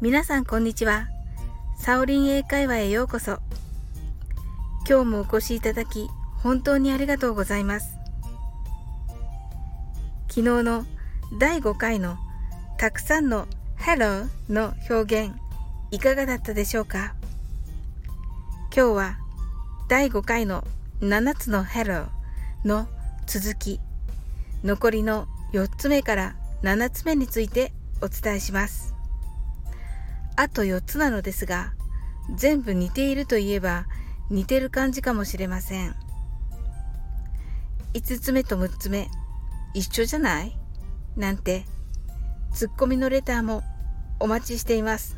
皆さんこんにちは。サオリン英会話へようこそ。今日もお越しいただき、本当にありがとうございます。昨日の第5回のたくさんの Hello の表現、いかがだったでしょうか？今日は第5回の7つの Hello の続き、残りの4つ目から7つ目についてお伝えします。あと4つなのですが、全部似ているといえば似てる感じかもしれません。5つ目と6つ目、一緒じゃない？なんて、ツッコミのレターもお待ちしています。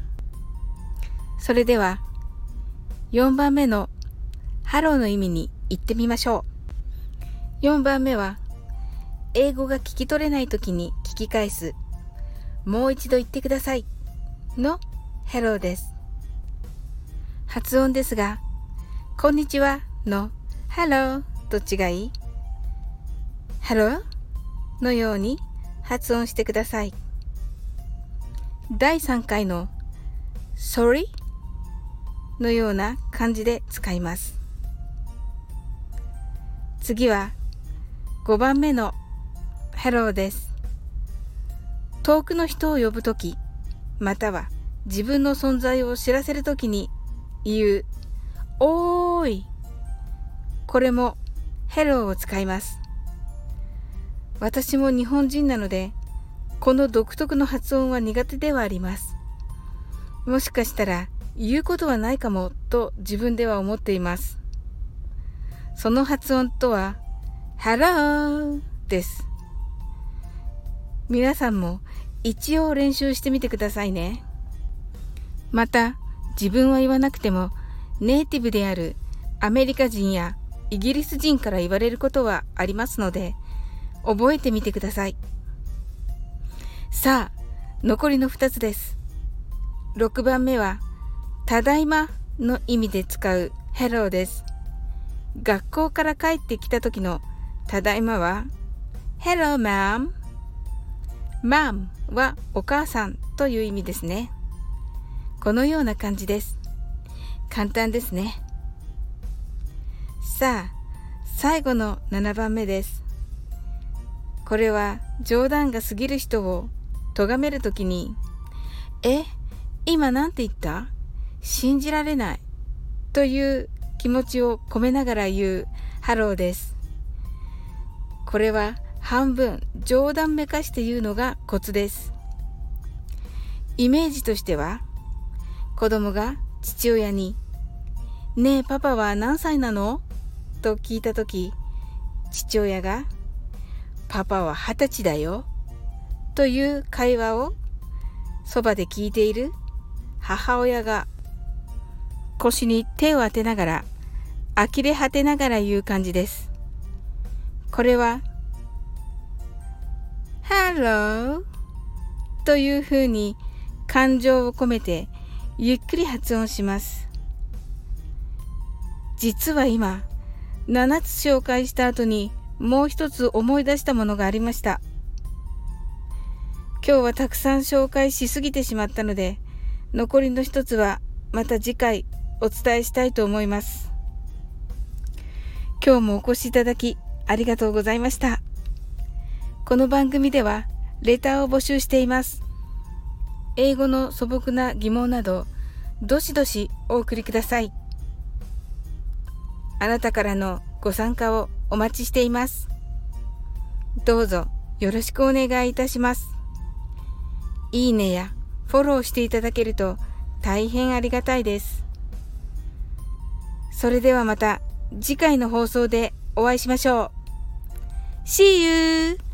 それでは、4番目のハローの意味に行ってみましょう。4番目は、英語が聞き取れない時に聞き返す。もう一度言ってください。の Hello です。発音ですが、こんにちはの Hello と違い、Hello のように発音してください。第3回の Sorry のような感じで使います。次は5番目の Hello です。遠くの人を呼ぶとき、または自分の存在を知らせるときに言う、おーい。これも Hello を使います。私も日本人なので、この独特の発音は苦手ではあります。もしかしたら言うことはないかもと自分では思っています。その発音とは Hello です。皆さんも一応練習してみてくださいね。また、自分は言わなくてもネイティブであるアメリカ人やイギリス人から言われることはありますので、覚えてみてください。さあ、残りの2つです。6番目は、ただいまの意味で使う Hello です。学校から帰ってきた時のただいまは Hello ma'am mom はお母さんという意味ですね。このような感じです。簡単ですね。さあ、最後の7番目です。これは冗談が過ぎる人を咎めるときに、え、今なんて言った？信じられないという気持ちを込めながら言うハローです。これは半分冗談めかして言うのがコツです。イメージとしては子供が父親に「ねえパパは何歳なの?」と聞いた時父親が「パパは二十歳だよ」という会話をそばで聞いている母親が腰に手を当てながら呆れ果てながら言う感じです。これは Hello というふうに感情を込めてゆっくり発音します。実は今、7つ紹介した後にもう一つ思い出したものがありました。今日はたくさん紹介しすぎてしまったので、残りの一つはまた次回お伝えしたいと思います。今日もお越しいただきありがとうございました。この番組ではレターを募集しています。英語の素朴な疑問など、どしどしお送りください。あなたからのご参加をお待ちしています。どうぞよろしくお願いいたします。いいねやフォローしていただけると大変ありがたいです。それではまた次回の放送でお会いしましょう。See you!